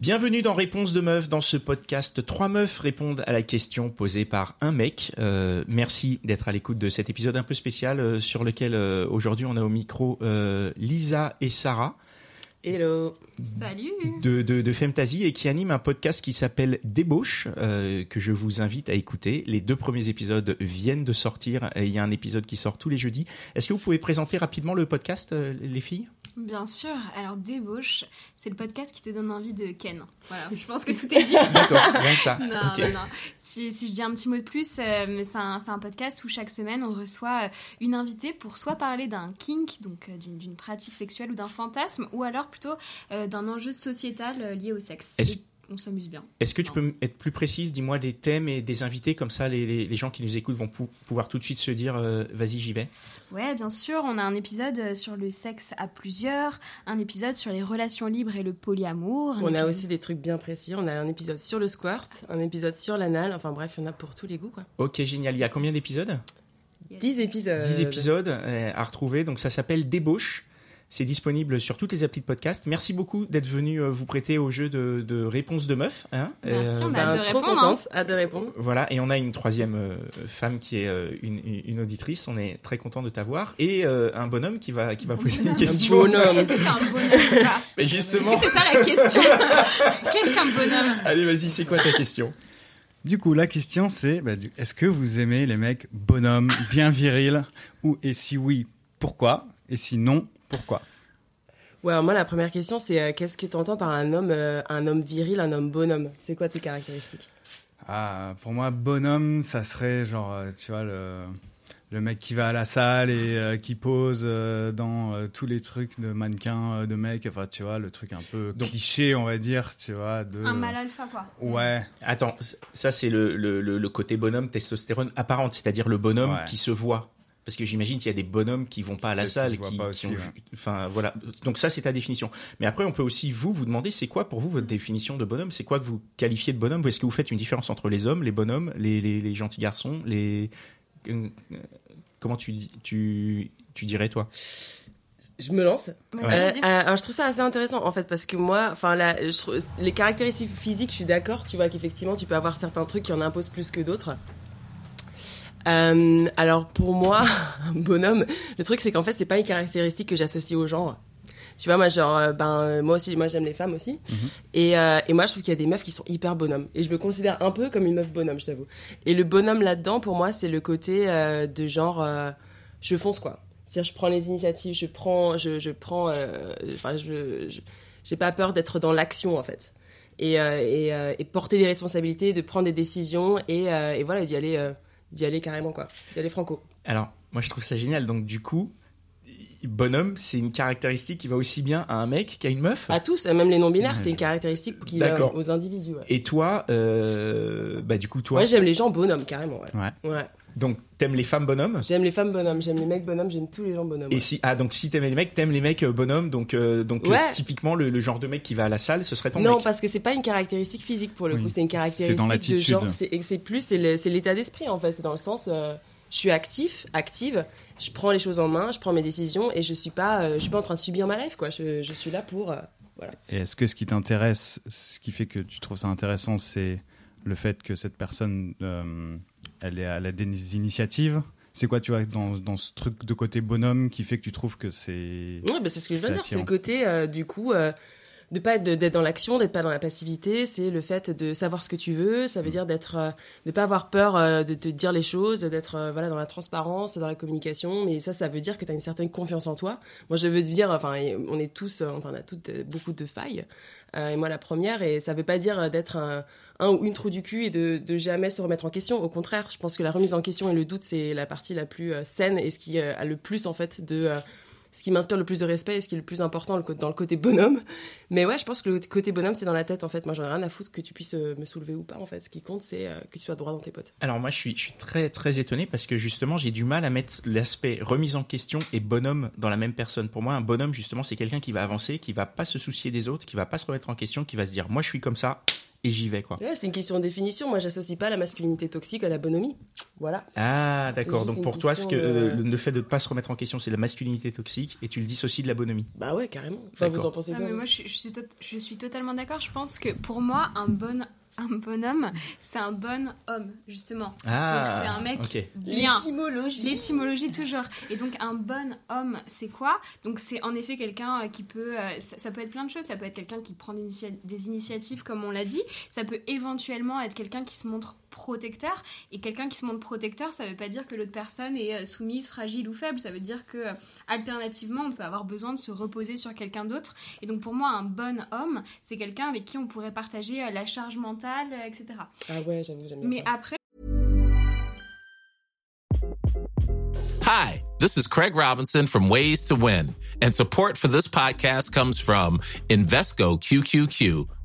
Bienvenue dans Réponse de Meuf. Dans ce podcast, trois meufs répondent à la question posée par un mec. Euh, merci d'être à l'écoute de cet épisode un peu spécial euh, sur lequel euh, aujourd'hui on a au micro euh, Lisa et Sarah. Hello. Salut de, de, de Femtasy et qui anime un podcast qui s'appelle Débauche, euh, que je vous invite à écouter. Les deux premiers épisodes viennent de sortir et il y a un épisode qui sort tous les jeudis. Est-ce que vous pouvez présenter rapidement le podcast, euh, les filles? Bien sûr, alors Débauche, c'est le podcast qui te donne envie de Ken. Voilà, je pense que tout est dit. D'accord, rien que ça. Non, Ok. non, non. Si, si je dis un petit mot de plus, euh, mais c'est un, podcast où chaque semaine on reçoit euh, une invitée pour soit parler d'un kink, donc euh, d'une pratique sexuelle ou d'un fantasme, ou alors plutôt euh, d'un enjeu sociétal lié au sexe. Est-ce- on s'amuse bien. Est-ce que tu peux être plus précise Dis-moi des thèmes et des invités, comme ça les, les, les gens qui nous écoutent vont pou- pouvoir tout de suite se dire euh, vas-y, j'y vais. Ouais, bien sûr, on a un épisode euh, sur le sexe à plusieurs, un épisode sur les relations libres et le polyamour. On a aussi des trucs bien précis. On a un épisode sur le squirt, un épisode sur l'anal. Enfin bref, il y en a pour tous les goûts, quoi. Ok, génial. Il y a combien d'épisodes? 10 épisodes. 10 épisodes euh, à retrouver. Donc ça s'appelle Débauche. C'est disponible sur toutes les applis de podcast. Merci beaucoup d'être venu euh, vous prêter au jeu de, de réponses de meufs. hein. Merci, on a hâte de trop répondre, contente, hâte de répondre. Voilà, et on a une troisième euh, femme qui est euh, une, une auditrice. On est très content de t'avoir. Et euh, un bonhomme qui va, qui va poser une question. bonhomme. Est-ce un bonhomme pas Mais Est-ce justement, que c'est ça la question Qu'est-ce qu'un bonhomme allez, vas-y, c'est quoi ta question? Du coup, la question c'est bah, est-ce que vous aimez les mecs bonhommes, bien virils? Ou et si oui, pourquoi? Et si non, pourquoi? Ouais, alors moi, la première question, c'est euh, qu'est-ce que tu entends par un homme, euh, un homme viril, un homme bonhomme? C'est quoi tes caractéristiques? Ah, pour moi, bonhomme, ça serait genre, euh, tu vois, le, le mec qui va à la salle et euh, qui pose euh, dans euh, tous les trucs de mannequin, euh, de mec, enfin, tu vois, le truc un peu Donc- cliché, on va dire, tu vois. De... Un mal alpha, quoi. Ouais, Attends, ça c'est le, le, le- le côté bonhomme testostérone apparente, c'est-à-dire le bonhomme Ouais. qui se voit. Parce que j'imagine qu'il y a des bonhommes qui vont pas à la salle, qui, ont- ouais. enfin voilà. Donc ça c'est ta définition. Mais après on peut aussi vous vous demander c'est quoi pour vous votre définition de bonhomme? C'est quoi que vous qualifiez de bonhomme? Est-ce que vous faites une différence entre les hommes, les bonhommes, les, les, les gentils garçons, les euh, comment tu tu tu dirais toi? Je me lance. Ouais. Euh, euh, alors je trouve ça assez intéressant en fait parce que moi, enfin les caractéristiques physiques, je suis d'accord. Tu vois qu'effectivement, tu peux avoir certains trucs qui en imposent plus que d'autres. Euh, alors pour moi, bonhomme, le truc c'est qu'en fait c'est pas une caractéristique que j'associe au genre. Tu vois moi genre euh, ben euh, moi aussi moi j'aime les femmes aussi et, euh, et moi je trouve qu'il y a des meufs qui sont hyper bonhommes et je me considère un peu comme une meuf bonhomme je t'avoue. Et le bonhomme là-dedans pour moi c'est le côté euh, de genre je fonce quoi. C'est-à-dire je prends les initiatives, je prends je, je prends enfin je j'ai pas peur d'être dans l'action en fait. Et, et, et porter des responsabilités, de prendre des décisions et, et voilà d'y aller d'y aller carrément quoi. D'y aller franco. Alors moi je trouve ça génial. Donc du coup bonhomme c'est une caractéristique qui va aussi bien à un mec qu'à une meuf. À tous, même les non-binaires, c'est une caractéristique qui va aux individus. Ouais. Et toi, euh, bah du coup toi, Moi, j'aime les gens bonhommes, carrément. Ouais. ouais. ouais. donc t'aimes les femmes bonhommes? J'aime les femmes bonhommes, j'aime les mecs bonhommes, j'aime tous les gens bonhommes. Et si ah donc si t'aimes les mecs, t'aimes les mecs euh, bonhommes, donc euh, donc euh, Ouais. typiquement le, le genre de mec qui va à la salle, ce serait ton Non, mec? parce que c'est pas une caractéristique physique pour le Oui. coup, c'est une dans caractéristique de genre. C'est et c'est plus, c'est l'état d'esprit en fait. C'est dans le sens, euh, je suis actif, active, je prends les choses en main, je prends mes décisions et je suis pas, euh, je suis pas en train de subir ma life quoi. Je, je suis là pour. euh, voilà. Et est-ce que ce qui t'intéresse, ce qui fait que tu trouves ça intéressant, c'est le fait que cette personne, euh, elle, est, elle a des initiatives C'est quoi, tu vois, dans, dans ce truc de côté bonhomme qui fait que tu trouves que c'est. Ouais, bah, c'est ce que je C'est dire. C'est le côté, du coup, de pas d'être dans l'action, d'être pas dans la passivité. C'est le fait de savoir ce que tu veux. Ça veut dire d'être, euh, de pas avoir peur euh, de te dire les choses, d'être euh, voilà dans la transparence, dans la communication. Mais ça, ça veut dire que tu as une certaine confiance en toi. Moi, je veux dire, enfin, on est tous, enfin, on a toutes beaucoup de failles. Euh, et moi, la première. Et ça veut pas dire d'être un, un ou une trou du cul et de, de jamais se remettre en question. Au contraire, je pense que la remise en question et le doute, c'est la partie la plus euh, saine et ce qui euh, a le plus en fait de euh, ce qui m'inspire le plus de respect et ce qui est le plus important dans le côté bonhomme. Mais ouais, je pense que le côté bonhomme, c'est dans la tête en fait. Moi, j'en ai rien à foutre que tu puisses euh, me soulever ou pas en fait. Ce qui compte, c'est euh, que tu sois droit dans tes potes. Alors moi je suis, je suis très très étonné parce que justement j'ai du mal à mettre l'aspect remise en question et bonhomme dans la même personne. Pour moi un bonhomme justement c'est quelqu'un qui va avancer, qui va pas se soucier des autres, qui va pas se remettre en question, qui va se dire moi je suis comme ça et j'y vais quoi. Ouais, c'est une question de définition. Moi, j'associe pas la masculinité toxique à la bonhomie. Voilà. Ah d'accord donc pour toi ce que de- euh, le fait de pas se remettre en question c'est la masculinité toxique et tu le dissocies de la bonhomie. Bah ouais, carrément. Enfin, vous en pensez Ah, quoi mais vous moi, je, je suis tot- je suis totalement d'accord. Je pense que pour moi, un bon, un bonhomme, c'est un bon homme, justement. Ah c'est un mec bien. L'étymologie. L'étymologie toujours. Et donc un bon homme, c'est quoi? Donc c'est en effet quelqu'un euh, qui peut, euh, ça, ça peut être plein de choses. Ça peut être quelqu'un qui prend des, initia- des initiatives, comme on l'a dit. Ça peut éventuellement être quelqu'un qui se montre protecteur. Et quelqu'un qui se montre protecteur, ça veut pas dire que l'autre personne est euh, soumise, fragile ou faible. Ça veut dire que euh, alternativement, on peut avoir besoin de se reposer sur quelqu'un d'autre. Et donc pour moi, un bon homme, c'est quelqu'un avec qui on pourrait partager euh, la charge mentale, etc. Ah ouais, j'aime bien Mais ça. après, Hi, this is Craig Robinson from Ways to Win, and support for this podcast comes from Invesco QQQ,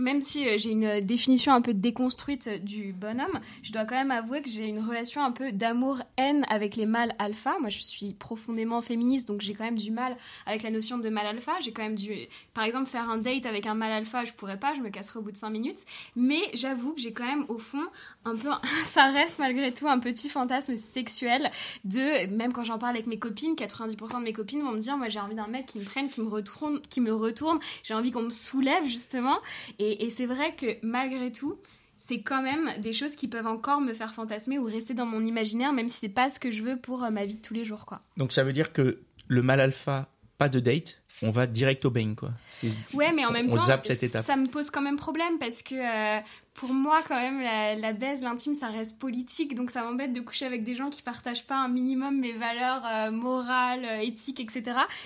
même si euh, j'ai une euh, définition un peu déconstruite euh, du bonhomme, je dois quand même avouer que j'ai une relation un peu d'amour-haine avec les mâles alpha. Moi, je suis profondément féministe, donc j'ai quand même du mal avec la notion de mâle alpha. J'ai quand même dû, par exemple, faire un date avec un mâle alpha, je pourrais pas, je me casserais au bout de 5 minutes. Mais j'avoue que j'ai quand même, au fond, un peu, ça reste malgré tout un petit fantasme sexuel de, même quand j'en parle avec mes copines, 90% de mes copines vont me dire, moi j'ai envie d'un mec qui me prenne, qui me retourne, qui me retourne, j'ai envie qu'on me soulève justement. Et, c'est vrai que malgré tout, c'est quand même des choses qui peuvent encore me faire fantasmer ou rester dans mon imaginaire, même si c'est pas ce que je veux pour euh, ma vie de tous les jours, quoi. Donc ça veut dire que le mal alpha pas de date, on va direct au bang quoi. Ouais, mais en même On temps, zappe cette étape. ça me pose quand même problème parce que euh, pour moi, quand même, la, la baise, l'intime, ça reste politique. Donc ça m'embête de coucher avec des gens qui partagent pas un minimum mes valeurs euh, morales, euh, éthiques, etc.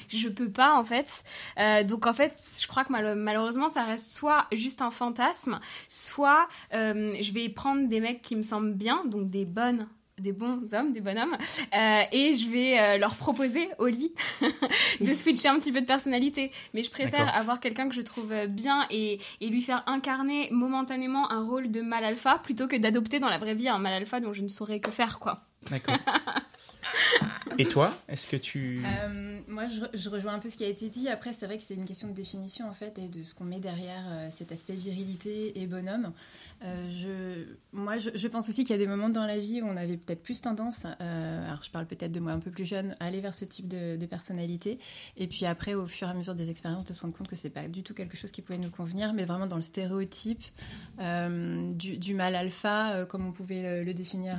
Je peux pas, en fait. Euh, donc en fait, je crois que mal- malheureusement, ça reste soit juste un fantasme, soit je vais prendre des mecs qui me semblent bien, donc des bonnes des bons hommes, des bonhommes, euh, et je vais euh, leur proposer au lit de switcher un petit peu de personnalité. Mais je préfère avoir quelqu'un que je trouve euh, bien et, et lui faire incarner momentanément un rôle de mal alpha plutôt que d'adopter dans la vraie vie un mal alpha dont je ne saurais que faire, quoi. D'accord. Et toi, est-ce que tu Euh, moi, je, re- je rejoins un peu ce qui a été dit. Après, c'est vrai que c'est une question de définition, en fait, et de ce qu'on met derrière euh, cet aspect virilité et bonhomme. Euh, je, moi, je, pense aussi qu'il y a des moments dans la vie où on avait peut-être plus tendance, alors je parle peut-être de moi un peu plus jeune, à aller vers ce type de, personnalité. Et puis après, au fur et à mesure des expériences, de se rendre compte que c'est pas du tout quelque chose qui pouvait nous convenir, mais vraiment dans le stéréotype du, mal alpha, comme on pouvait le, le définir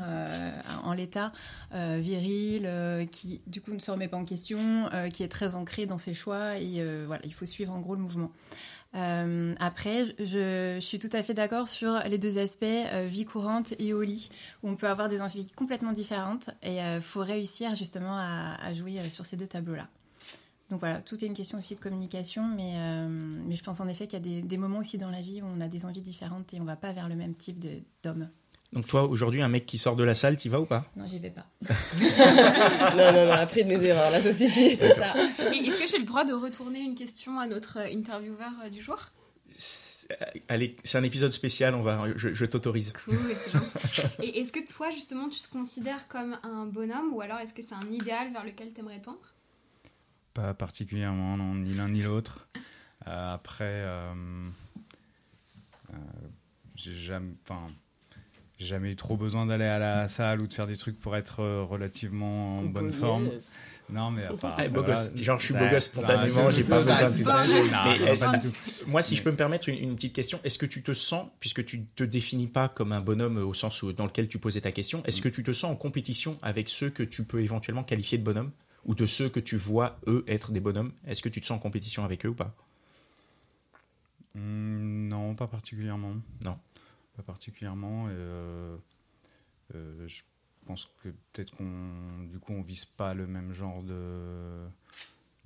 en l'état, viril, qui du coup ne se remet pas en question, euh, qui est très ancré dans ses choix et euh, voilà, il faut suivre en gros le mouvement. Euh, après, je, suis tout à fait d'accord sur les deux aspects, vie courante et au lit, où on peut avoir des envies complètement différentes et il faut réussir justement à, jouer sur ces deux tableaux-là. Donc voilà, tout est une question aussi de communication, mais, mais je pense en effet qu'il y a des, moments aussi dans la vie où on a des envies différentes et on va pas vers le même type d'homme. Donc toi, aujourd'hui, un mec qui sort de la salle, t'y vas ou pas? Non, j'y vais pas. non, non, non, après de mes erreurs, là, ça suffit. C'est ça. Et est-ce que j'ai le droit de retourner une question à notre euh, intervieweur euh, du jour? C'est- Allez, c'est un épisode spécial, on va, je, je t'autorise. Cool, c'est gentil. Et est-ce que toi, justement, tu te considères comme un bonhomme ou alors est-ce que c'est un idéal vers lequel t'aimerais tendre? Pas particulièrement, non, ni l'un ni l'autre. Euh, après, euh, euh, j'ai jamais, enfin, j'ai jamais eu trop besoin d'aller à la salle ou de faire des trucs pour être euh, relativement en bonne forme. Non, mais Ah, beau voilà, gosse. Genre, je suis beau gosse spontanément, j'ai pas besoin de tout. Moi, si Mais- je peux me permettre une, une petite question, est-ce que tu te sens, puisque tu te définis pas comme un bonhomme au sens où, dans lequel tu posais ta question, est-ce que tu te sens en compétition avec ceux que tu peux éventuellement qualifier de bonhomme? Ou de ceux que tu vois, eux, être des bonhommes? Est-ce que tu te sens en compétition avec eux ou pas? Hmm, non, pas particulièrement. Non. Pas particulièrement. et, euh, euh, je pense que peut-être qu'on du coup on vise pas le même genre de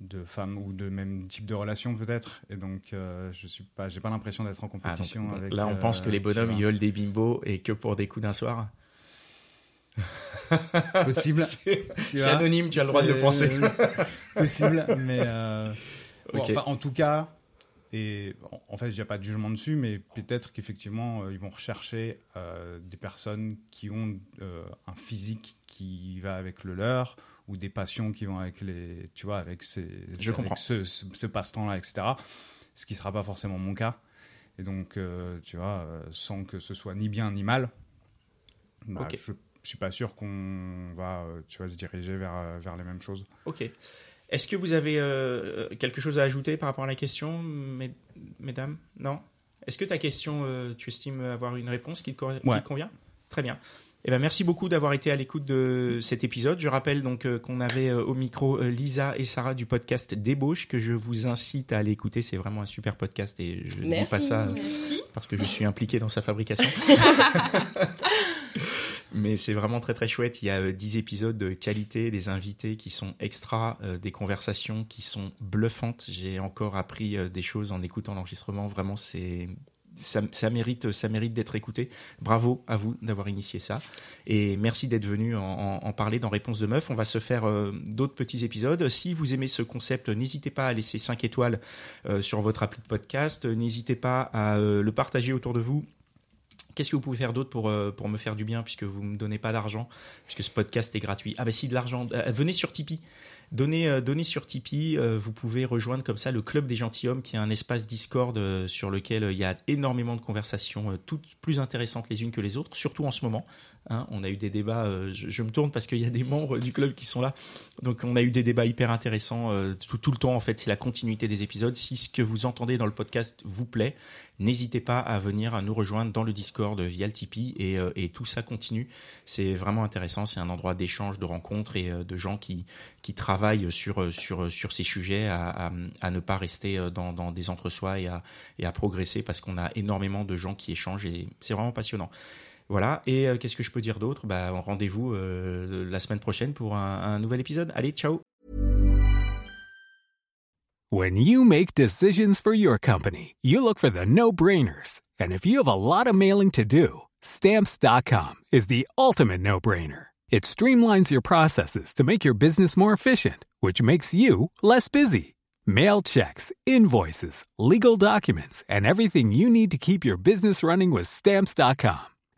de femmes ou de même type de relation peut-être et donc euh, je suis pas j'ai pas l'impression d'être en Ah, donc, compétition avec Là, on pense que les bonhommes, ils veulent des bimbos et que pour des coups d'un soir. possible C'est anonyme, tu as le droit de le penser. possible mais euh, bon, enfin, en tout cas et en- fait, il n'y a pas de jugement dessus, mais peut-être qu'effectivement, euh, ils vont rechercher euh, des personnes qui ont euh, un physique qui va avec le leur, ou des passions qui vont avec les, tu vois, avec ces, Je avec comprends. ce, ce- ce passe-temps-là, etc. Ce qui sera pas forcément mon cas. Et donc, tu vois, sans que ce soit ni bien ni mal, bah, je, je suis pas sûr qu'on va, tu vois, se diriger vers, vers les mêmes choses. Ok. Est-ce que vous avez euh, quelque chose à ajouter par rapport à la question, mes- mesdames? Non? Est-ce que ta question, euh, tu estimes avoir une réponse qui te, cor- qui Ouais. te convient? Très bien. Eh ben, merci beaucoup d'avoir été à l'écoute de cet épisode. Je rappelle donc euh, qu'on avait euh, au micro euh, Lisa et Sarah du podcast Débauche que je vous incite à aller écouter. C'est vraiment un super podcast et je ne dis pas ça euh, parce que je suis impliqué dans sa fabrication. Mais c'est vraiment très très chouette. Il y a euh, 10 épisodes de qualité, des invités qui sont extra, euh, des conversations qui sont bluffantes. J'ai encore appris euh, des choses en écoutant l'enregistrement. Vraiment, c'est ça, mérite, ça mérite d'être écouté. Bravo à vous d'avoir initié ça. Et merci d'être venu en, parler dans Réponse de Meuf. On va se faire euh, d'autres petits épisodes. Si vous aimez ce concept, n'hésitez pas à laisser 5 étoiles euh, sur votre appli de podcast. N'hésitez pas à euh, le partager autour de vous. Qu'est-ce que vous pouvez faire d'autre pour, euh, me faire du bien puisque vous me donnez pas d'argent puisque ce podcast est gratuit? Ah ben si de l'argent, euh, venez sur Tipeee. Donnez, euh, sur Tipeee, vous pouvez rejoindre comme ça le Club des Gentilhommes qui est un espace Discord sur lequel il y a énormément de conversations, toutes plus intéressantes les unes que les autres, surtout en ce moment. Hein. on a eu des débats, euh, je, je me tourne parce qu'il y a des membres du club qui sont là, donc on a eu des débats hyper intéressants euh, tout, tout le temps en fait, c'est la continuité des épisodes. Si ce que vous entendez dans le podcast vous plaît, n'hésitez pas à venir à nous rejoindre dans le Discord via le Tipeee et, euh, et tout ça continue. C'est vraiment intéressant, c'est un endroit d'échange, de rencontres et euh, de gens qui, qui travaillent sur, euh, sur, sur ces sujets à, à, à ne pas rester euh, dans, dans des entre-soi et à, et à progresser parce qu'on a énormément de gens qui échangent et c'est vraiment passionnant. Voilà, et euh, qu'est-ce que je peux dire d'autre? Bah, Rendez-vous euh, la semaine prochaine pour un, un nouvel épisode. Allez, ciao When you make decisions for your company, you look for the no-brainers. And if you have a lot of mailing to do, stamps.com is the ultimate no-brainer. It streamlines your processes to make your business more efficient, which makes you less busy. Mail checks, invoices, legal documents, and everything you need to keep your business running with stamps.com.